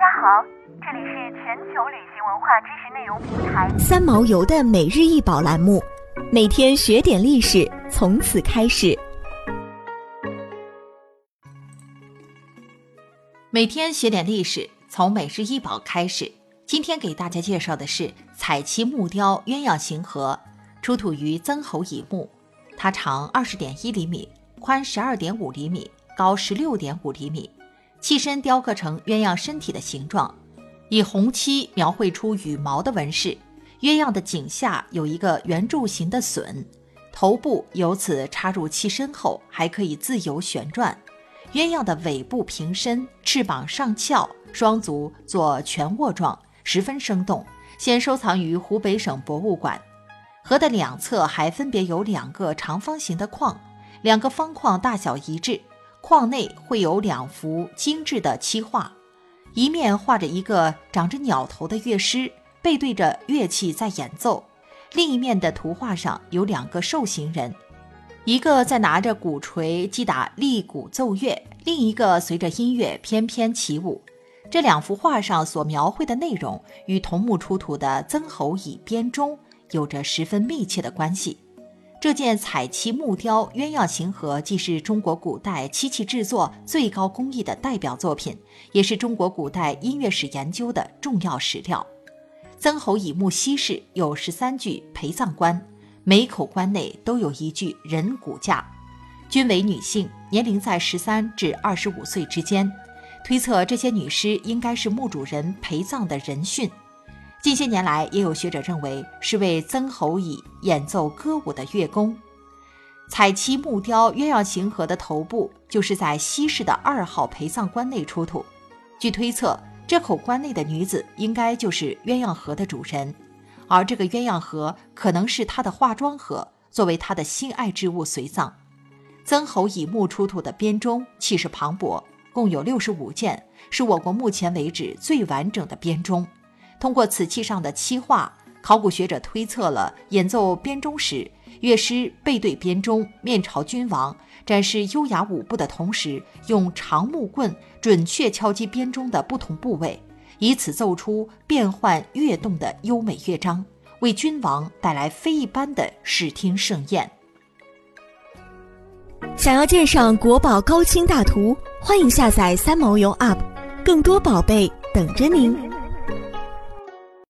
大家好，这里是全球旅行文化知识内容平台三毛游的每日一宝栏目，每天学点历史，从此开始。每天学点历史，从每日一宝开始。今天给大家介绍的是彩漆木雕鸳鸯形盒，出土于曾侯乙墓，它长二十点一厘米，宽十二点五厘米，高十六点五厘米。器身雕刻成鸳鸯身体的形状，以红漆描绘出羽毛的纹饰。鸳鸯的颈下有一个圆柱形的隼，头部由此插入器身后，还可以自由旋转。鸳鸯的尾部平伸，翅膀上翘，双足做全卧状，十分生动。现收藏于湖北省博物馆。盒的两侧还分别有两个长方形的框，两个方框大小一致。框内会有两幅精致的漆画，一面画着一个长着鸟头的乐师，背对着乐器在演奏；另一面的图画上有两个受刑人，一个在拿着鼓槌击打立鼓奏乐，另一个随着音乐翩翩起舞。这两幅画上所描绘的内容与桐木出土的曾侯乙编钟有着十分密切的关系。这件彩漆木雕鸳鸯形盒既是中国古代漆器制作最高工艺的代表作品，也是中国古代音乐史研究的重要史料。曾侯乙墓西室有十三具陪葬棺，每口棺内都有一具人骨架，均为女性，年龄在十三至二十五岁之间。推测这些女尸应该是墓主人陪葬的人殉。近些年来，也有学者认为是为曾侯乙演奏歌舞的乐工。彩漆木雕鸳鸯形盒的头部就是在西市的二号陪葬棺内出土。据推测，这口棺内的女子应该就是鸳鸯盒的主人，而这个鸳鸯盒可能是她的化妆盒，作为她的心爱之物随葬。曾侯乙墓出土的编钟气势磅礴，共有六十五件，是我国目前为止最完整的编钟。通过瓷器上的漆画，考古学者推测了演奏编钟时，乐师背对编钟，面朝君王，展示优雅舞步的同时，用长木棍准确敲击编钟的不同部位，以此奏出变幻跃动的优美乐章，为君王带来非一般的视听盛宴。想要鉴赏国宝高清大图，欢迎下载三毛游 App，更多宝贝等着您。